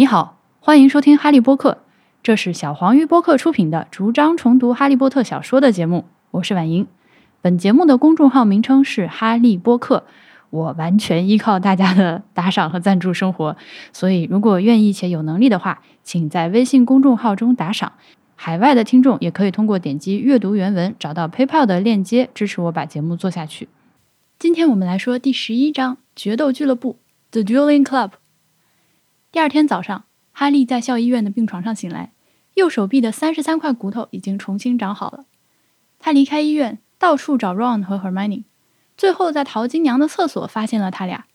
你好，欢迎收听哈利波特，这是小黄鱼播客出品的逐章重读哈利波特小说的节目。我是婉莹，本节目的公众号名称是哈利波特，我完全依靠大家的打赏和赞助生活，所以如果愿意且有能力的话，请在微信公众号中打赏。海外的听众也可以通过点击阅读原文找到 PayPal 的链接支持我把节目做下去。今天我们来说第十一章《决斗俱乐部》The Dueling Club。第二天早上，哈利在校医院的病床上醒来，右手臂的三十三块骨头已经重新长好了。他离开医院，到处找 Ron 和 Hermione，最后在淘金娘的厕所发现了他俩。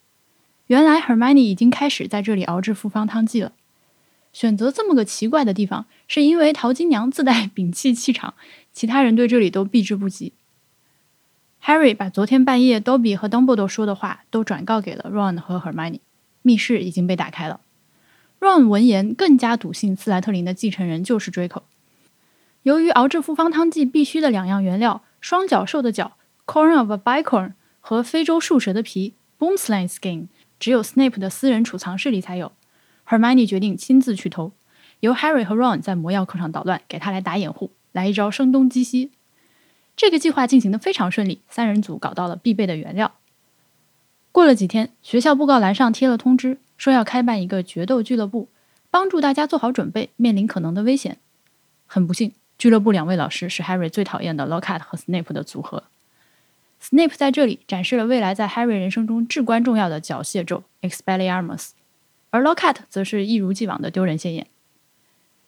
原来 Hermione 已经开始在这里熬制复方汤剂了。选择这么个奇怪的地方，是因为淘金娘自带摒弃气场，其他人对这里都避之不及。Harry 把昨天半夜 Dobby 和 Dumbledore 说的话都转告给了 Ron 和 Hermione，密室已经被打开了。Ron 闻言更加笃信斯莱特林的继承人就是 Draco。由于熬制复方汤剂必须的两样原料——双角兽的角 （Corn of a Bicorn） 和非洲树蛇的皮 （Boomslang Skin），只有 Snape 的私人储藏室里才有。Hermione 决定亲自去偷，由 Harry 和 Ron 在魔药课上捣乱，给他来打掩护，来一招声东击西。这个计划进行的非常顺利，三人组搞到了必备的原料。过了几天，学校布告栏上贴了通知。说要开办一个决斗俱乐部，帮助大家做好准备，面临可能的危险。很不幸，俱乐部两位老师是 Harry 最讨厌的 Lockhart 和 Snape 的组合。Snape 在这里展示了未来在 Harry 人生中至关重要的缴械咒 Expelliarmus，而 Lockhart 则是一如既往的丢人现眼。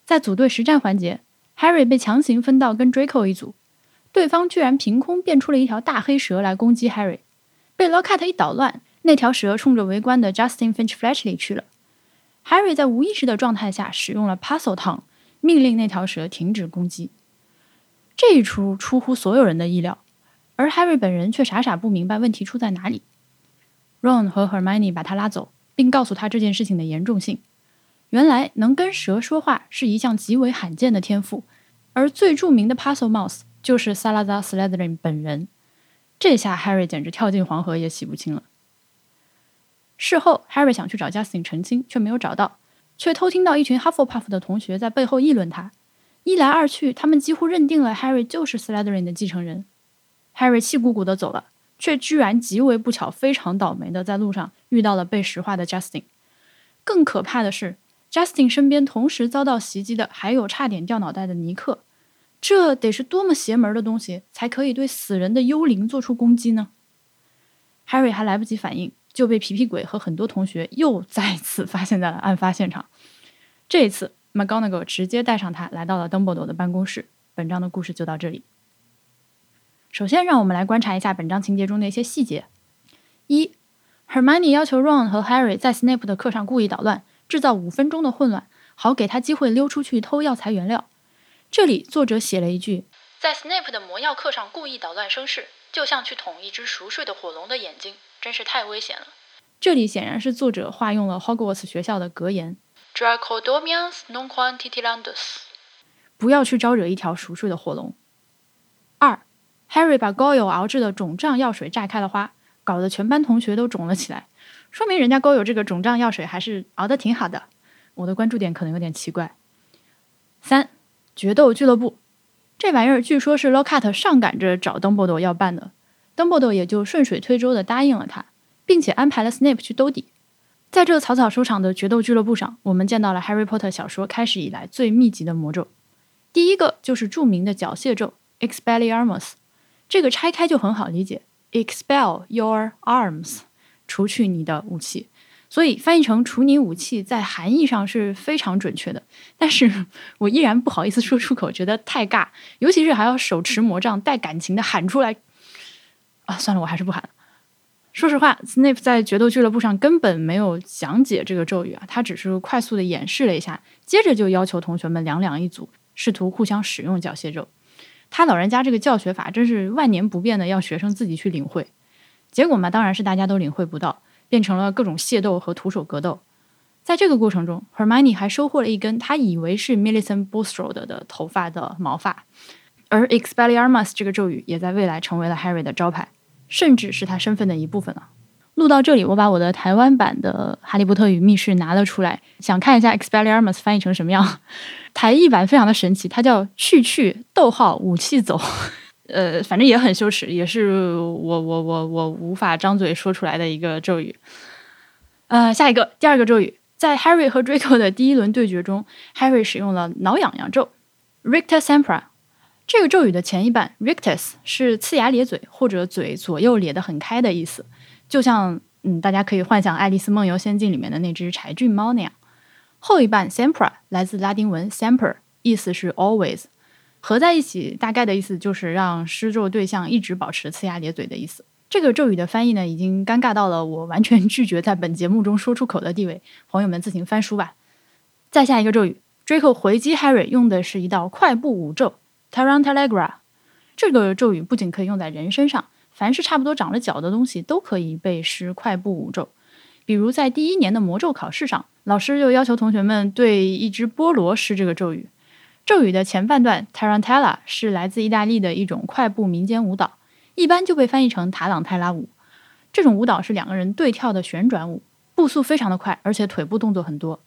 在组队实战环节，Harry 被强行分到跟 Draco 一组，对方居然凭空变出了一条大黑蛇来攻击 Harry，被 Lockhart 一捣乱。那条蛇冲着围观的 Justin Finch Fletchley 去了。Harry 在无意识的状态下使用了 Puzzle Tongue，命令那条蛇停止攻击。这一出出乎所有人的意料，而 Harry 本人却傻傻不明白问题出在哪里。Ron 和 Hermione 把他拉走，并告诉他这件事情的严重性。原来能跟蛇说话是一项极为罕见的天赋，而最著名的 Puzzle Mouse 就是 Salazar Slytherin 本人。这下 Harry 简直跳进黄河也洗不清了。事后，Harry 想去找 Justin 澄清，却没有找到，却偷听到一群 Hufflepuff 的同学在背后议论他。一来二去，他们几乎认定了 Harry 就是 Slytherin 的继承人。Harry 气鼓鼓的走了，却居然极为不巧、非常倒霉的在路上遇到了被石化的 Justin。更可怕的是，Justin 身边同时遭到袭击的还有差点掉脑袋的尼克。这得是多么邪门的东西，才可以对死人的幽灵做出攻击呢？Harry 还来不及反应。就被皮皮鬼和很多同学又 再次发现在了案发现场。这一次，McGonagall 直接带上他来到了邓布利多的办公室。本章的故事就到这里。首先，让我们来观察一下本章情节中的一些细节。一，Hermione 要求 Ron 和 Harry 在 Snape 的课上故意捣乱，制造五分钟的混乱，好给他机会溜出去偷药材原料。这里作者写了一句：“在 Snape 的魔药课上故意捣乱生事，就像去捅一只熟睡的火龙的眼睛。”真是太危险了！这里显然是作者化用了 Hogwarts 学校的格言：“Draco Dominus non quantitilandus。”不要去招惹一条熟睡的火龙。二，Harry 把高友熬制的肿胀药水炸开了花，搞得全班同学都肿了起来，说明人家高友这个肿胀药水还是熬得挺好的。我的关注点可能有点奇怪。三，决斗俱乐部这玩意儿据说是 Lockhart 上赶着找 Dumbledore 要办的。Dumbledore 也就顺水推舟的答应了他，并且安排了 Snape 去兜底。在这草草收场的决斗俱乐部上，我们见到了 Harry Potter 小说开始以来最密集的魔咒。第一个就是著名的缴械咒 Expelliarmus，这个拆开就很好理解，Expel your arms，除去你的武器。所以翻译成“除你武器”在含义上是非常准确的。但是我依然不好意思说出口，觉得太尬，尤其是还要手持魔杖带感情的喊出来。啊，算了，我还是不喊了。说实话，Snape 在决斗俱乐部上根本没有讲解这个咒语啊，他只是快速的演示了一下，接着就要求同学们两两一组，试图互相使用缴械咒。他老人家这个教学法真是万年不变的，要学生自己去领会。结果嘛，当然是大家都领会不到，变成了各种械斗和徒手格斗。在这个过程中，Hermione 还收获了一根他以为是 Millicent Bulstrode 的头发的毛发，而 Expelliarmus 这个咒语也在未来成为了 Harry 的招牌。甚至是他身份的一部分了。录到这里，我把我的台湾版的《哈利波特与密室》拿了出来，想看一下 Expelliarmus 翻译成什么样。台译版非常的神奇，它叫“去去逗号武器走”，呃，反正也很羞耻，也是我我我我无法张嘴说出来的一个咒语。呃，下一个第二个咒语，在 Harry 和 Draco 的第一轮对决中，Harry 使用了挠痒痒咒 Rictus Sempra。这个咒语的前一半 Rictus 是呲牙咧嘴或者嘴左右咧得很开的意思。就像嗯，大家可以幻想《爱丽丝梦游仙境》里面的那只柴郡猫那样。后一半 sempra 来自拉丁文 semper，意思是 always，合在一起大概的意思就是让施咒对象一直保持呲牙咧嘴的意思。这个咒语的翻译呢，已经尴尬到了我完全拒绝在本节目中说出口的地位。朋友们自行翻书吧。再下一个咒语，Draco 回击 Harry 用的是一道快步舞咒 Tarantellegra。这个咒语不仅可以用在人身上。凡是差不多长了脚的东西都可以被施快步舞咒，比如在第一年的魔咒考试上，老师就要求同学们对一只菠萝施这个咒语。咒语的前半段 Tarantella 是来自意大利的一种快步民间舞蹈，一般就被翻译成塔朗泰拉舞。这种舞蹈是两个人对跳的旋转舞，步速非常的快，而且腿部动作很多。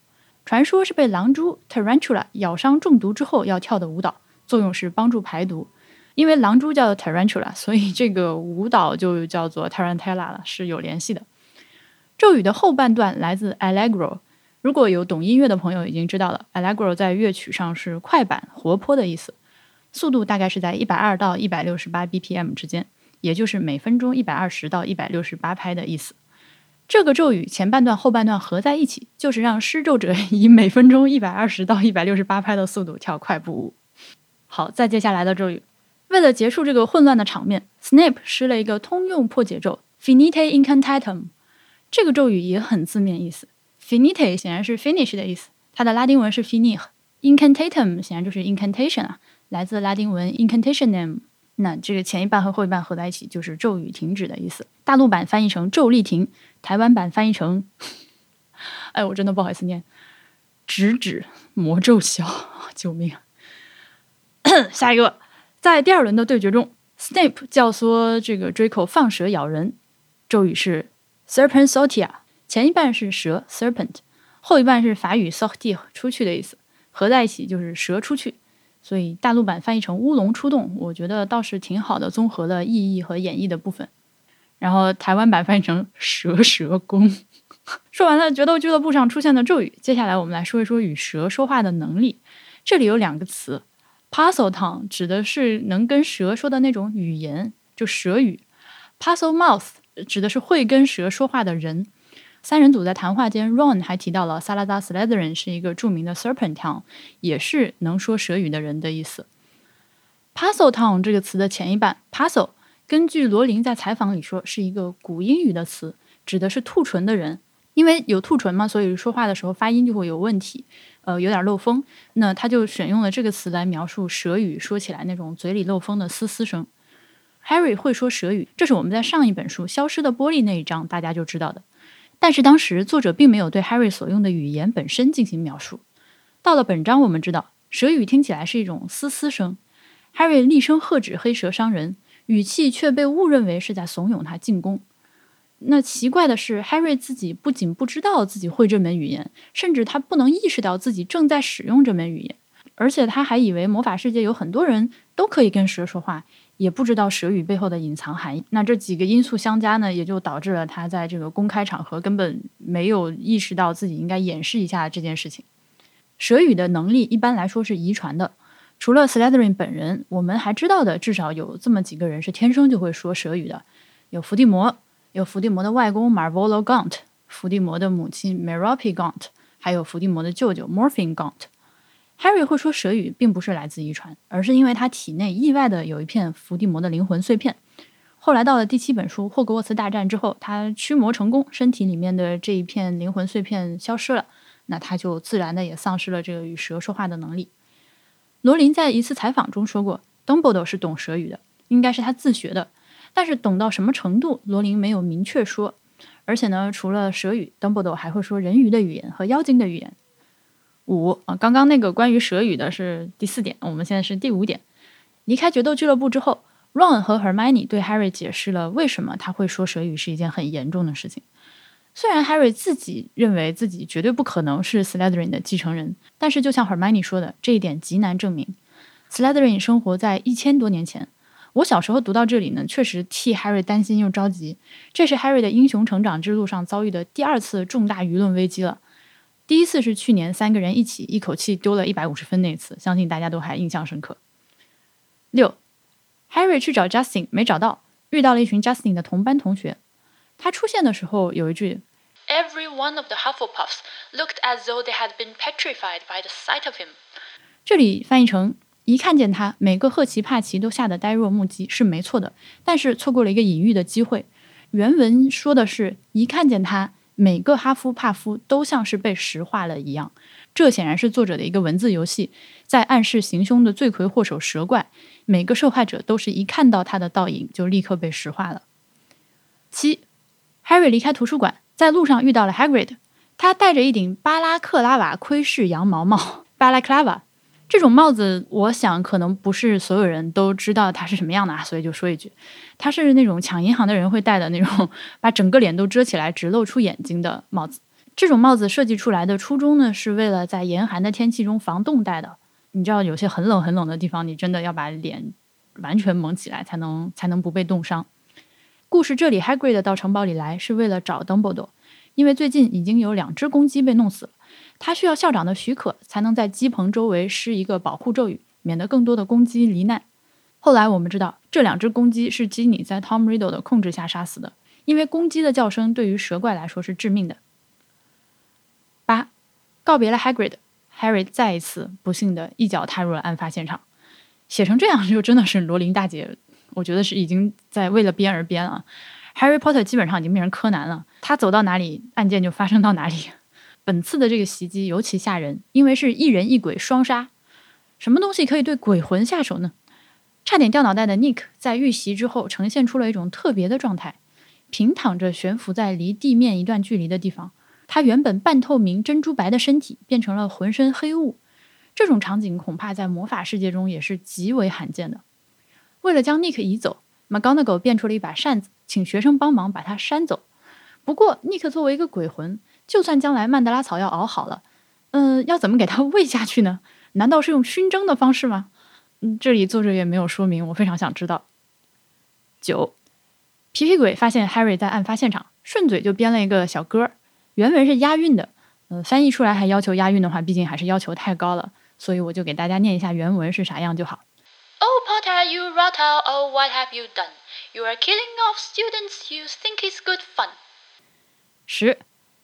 传说是被狼蛛 Tarantula 咬伤中毒之后要跳的舞蹈，作用是帮助排毒。因为狼蛛叫 tarantula，所以这个舞蹈就叫做 tarantella 了，是有联系的。咒语的后半段来自 allegro，如果有懂音乐的朋友已经知道了，allegro 在乐曲上是快板、活泼的意思，速度大概是在一百二到一百六十八 bpm 之间，也就是每分钟一百二十到一百六十八拍的意思。这个咒语前半段、后半段合在一起，就是让施咒者 以每分钟一百二十到一百六十八拍的速度跳快步舞。好，再接下来的咒语。为了结束这个混乱的场面，Snape 施了一个通用破解咒 Finite Incantatum。这个咒语也很字面意思，Finite 显然是 finish 的意思，它的拉丁文是 finish。Incantatum 显然就是 incantation 啊，来自拉丁文 incantationem。那这个前一半和后一半合在一起就是咒语停止的意思。大陆版翻译成咒力停，台湾版翻译成……哎，我真的不好意思念，直指魔咒消，救命！啊 下一个。在第二轮的对决中，Snape 教唆这个 Draco 放蛇咬人，咒语是 Serpent Sortia，前一半是蛇 Serpent，后一半是法语 Sortir 出去的意思，合在一起就是蛇出去，所以大陆版翻译成乌龙出动，我觉得倒是挺好的，综合了意义和演绎的部分。然后台湾版翻译成蛇蛇功。说完了决斗俱乐部上出现的咒语，接下来我们来说一说与蛇说话的能力。这里有两个词。Puzzle tongue 指的是能跟蛇说的那种语言，就蛇语。Puzzle mouth 指的是会跟蛇说话的人。三人组在谈话间，Ron 还提到了萨拉达 Slytherin 是一个著名的 Serpent tongue，也是能说蛇语的人的意思。Puzzle tongue 这个词的前一半 Puzzle，根据罗琳在采访里说，是一个古英语的词，指的是兔唇的人。因为有兔唇嘛，所以说话的时候发音就会有问题。呃，有点漏风，那他就选用了这个词来描述蛇语说起来那种嘴里漏风的嘶嘶声。Harry 会说蛇语，这是我们在上一本书《消失的玻璃》那一章大家就知道的。但是当时作者并没有对 Harry 所用的语言本身进行描述。到了本章，我们知道蛇语听起来是一种嘶嘶声。Harry 厉声喝止黑蛇伤人，语气却被误认为是在怂恿他进攻。那奇怪的是，Harry 自己不仅不知道自己会这门语言，甚至他不能意识到自己正在使用这门语言，而且他还以为魔法世界有很多人都可以跟蛇说话，也不知道蛇语背后的隐藏含义。那这几个因素相加呢，也就导致了他在这个公开场合根本没有意识到自己应该掩饰一下这件事情。蛇语的能力一般来说是遗传的，除了 Slytherin 本人，我们还知道的至少有这么几个人是天生就会说蛇语的，有伏地魔。有伏地魔的外公 Marvolo Gaunt，伏地魔的母亲 Merope Gaunt，还有伏地魔的舅舅 Morphin Gaunt。Harry 会说蛇语，并不是来自遗传，而是因为他体内意外的有一片伏地魔的灵魂碎片。后来到了第七本书霍格沃茨大战之后，他驱魔成功，身体里面的这一片灵魂碎片消失了，那他就自然的也丧失了这个与蛇说话的能力。罗琳在一次采访中说过，Dumbledore 是懂蛇语的，应该是他自学的。但是懂到什么程度，罗琳没有明确说。而且呢，除了蛇语，Dumbledore 还会说人鱼的语言和妖精的语言。五啊，刚刚那个关于蛇语的是第四点，我们现在是第五点。离开决斗俱乐部之后 Ron 和 Hermione 对 Harry 解释了为什么他会说蛇语是一件很严重的事情。虽然 Harry 自己认为自己绝对不可能是 Slytherin 的继承人，但是就像 Hermione 说的，这一点极难证明。Slytherin 生活在一千多年前。我小时候读到这里呢，确实替 Harry 担心又着急。这是 Harry 的英雄成长之路上遭遇的第二次重大舆论危机了。第一次是去年三个人一起一口气丢了一百五十分那次，相信大家都还印象深刻。六，Harry 去找 Justin 没找到，遇到了一群 Justin 的同班同学。他出现的时候有一句：“Every one of the Hufflepuffs looked as though they had been petrified by the sight of him。”这里翻译成。一看见他，每个赫奇帕奇都吓得呆若木鸡，是没错的。但是错过了一个隐喻的机会。原文说的是一看见他，每个哈夫帕夫都像是被石化了一样。这显然是作者的一个文字游戏，在暗示行凶的罪魁祸首蛇怪，每个受害者都是一看到他的倒影就立刻被石化了。七，Harry 离开图书馆，在路上遇到了 Hagrid，他戴着一顶巴拉克拉瓦窥视羊毛帽，巴拉克拉瓦。这种帽子，我想可能不是所有人都知道它是什么样的啊，所以就说一句，它是那种抢银行的人会戴的那种，把整个脸都遮起来，只露出眼睛的帽子。这种帽子设计出来的初衷呢，是为了在严寒的天气中防冻戴的。你知道，有些很冷很冷的地方，你真的要把脸完全蒙起来，才能才能不被冻伤。故事这里，Hagrid 到城堡里来是为了找 Dumbledore，因为最近已经有两只公鸡被弄死了。他需要校长的许可，才能在鸡棚周围施一个保护咒语，免得更多的公鸡罹难。后来我们知道，这两只公鸡是基尼在 Tom Riddle 的控制下杀死的，因为公鸡的叫声对于蛇怪来说是致命的。八，告别了 Hagrid，Harry 再一次不幸的一脚踏入了案发现场。写成这样就真的是罗琳大姐，我觉得是已经在为了编而编了。Harry Potter 基本上已经变成柯南了，他走到哪里，案件就发生到哪里。本次的这个袭击尤其吓人，因为是一人一鬼双杀。什么东西可以对鬼魂下手呢？差点掉脑袋的 Nick 在遇袭之后呈现出了一种特别的状态，平躺着悬浮在离地面一段距离的地方。他原本半透明珍珠白的身体变成了浑身黑雾。这种场景恐怕在魔法世界中也是极为罕见的。为了将 Nick 移走，McGonagall 变出了一把扇子，请学生帮忙把他扇走。不过，Nick 作为一个鬼魂。就算将来曼德拉草药熬好了，嗯，要怎么给它喂下去呢？难道是用熏蒸的方式吗？嗯，这里作者也没有说明，我非常想知道。九，皮皮鬼发现 Harry 在案发现场，顺嘴就编了一个小歌，原文是押韵的，嗯，翻译出来还要求押韵的话，毕竟还是要求太高了，所以我就给大家念一下原文是啥样就好。Oh Potter, you rotter! Oh, what have you done? You are killing off students you think is good fun. 十。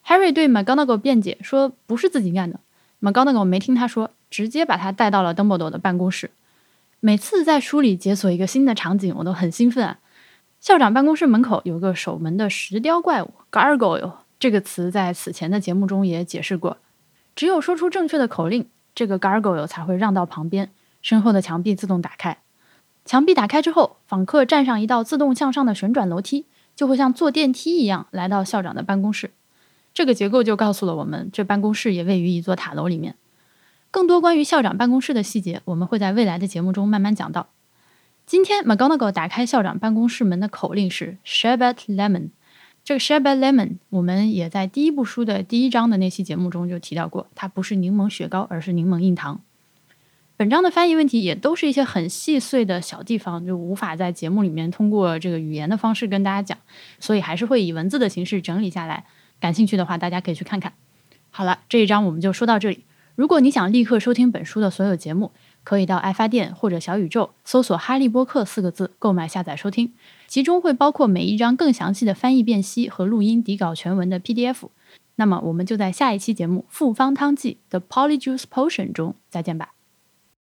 Harry 对 McGonagall 辩解说：“不是自己干的。”McGonagall 没听他说，直接把他带到了 Dumbledore 的办公室。每次在书里解锁一个新的场景，我都很兴奋啊！校长办公室门口有个守门的石雕怪物 Gargoyle，这个词在此前的节目中也解释过。只有说出正确的口令，这个 Gargoyle 才会让到旁边，身后的墙壁自动打开。墙壁打开之后，访客站上一道自动向上的旋转楼梯，就会像坐电梯一样来到校长的办公室。这个结构就告诉了我们，这办公室也位于一座塔楼里面。更多关于校长办公室的细节，我们会在未来的节目中慢慢讲到。今天，McGonagall 打开校长办公室门的口令是 “Sherbet Lemon”。这个 “Sherbet Lemon” 我们也在第一部书的第一章的那期节目中就提到过，它不是柠檬雪糕，而是柠檬硬糖。本章的翻译问题也都是一些很细碎的小地方，就无法在节目里面通过这个语言的方式跟大家讲，所以还是会以文字的形式整理下来。感兴趣的话，大家可以去看看。好了，这一章我们就说到这里。如果你想立刻收听本书的所有节目，可以到爱发电或者小宇宙搜索“哈利波特”四个字购买下载收听，其中会包括每一章更详细的翻译辨析和录音底稿全文的 PDF。那么，我们就在下一期节目《复方汤剂》的 Polyjuice Potion 中再见吧。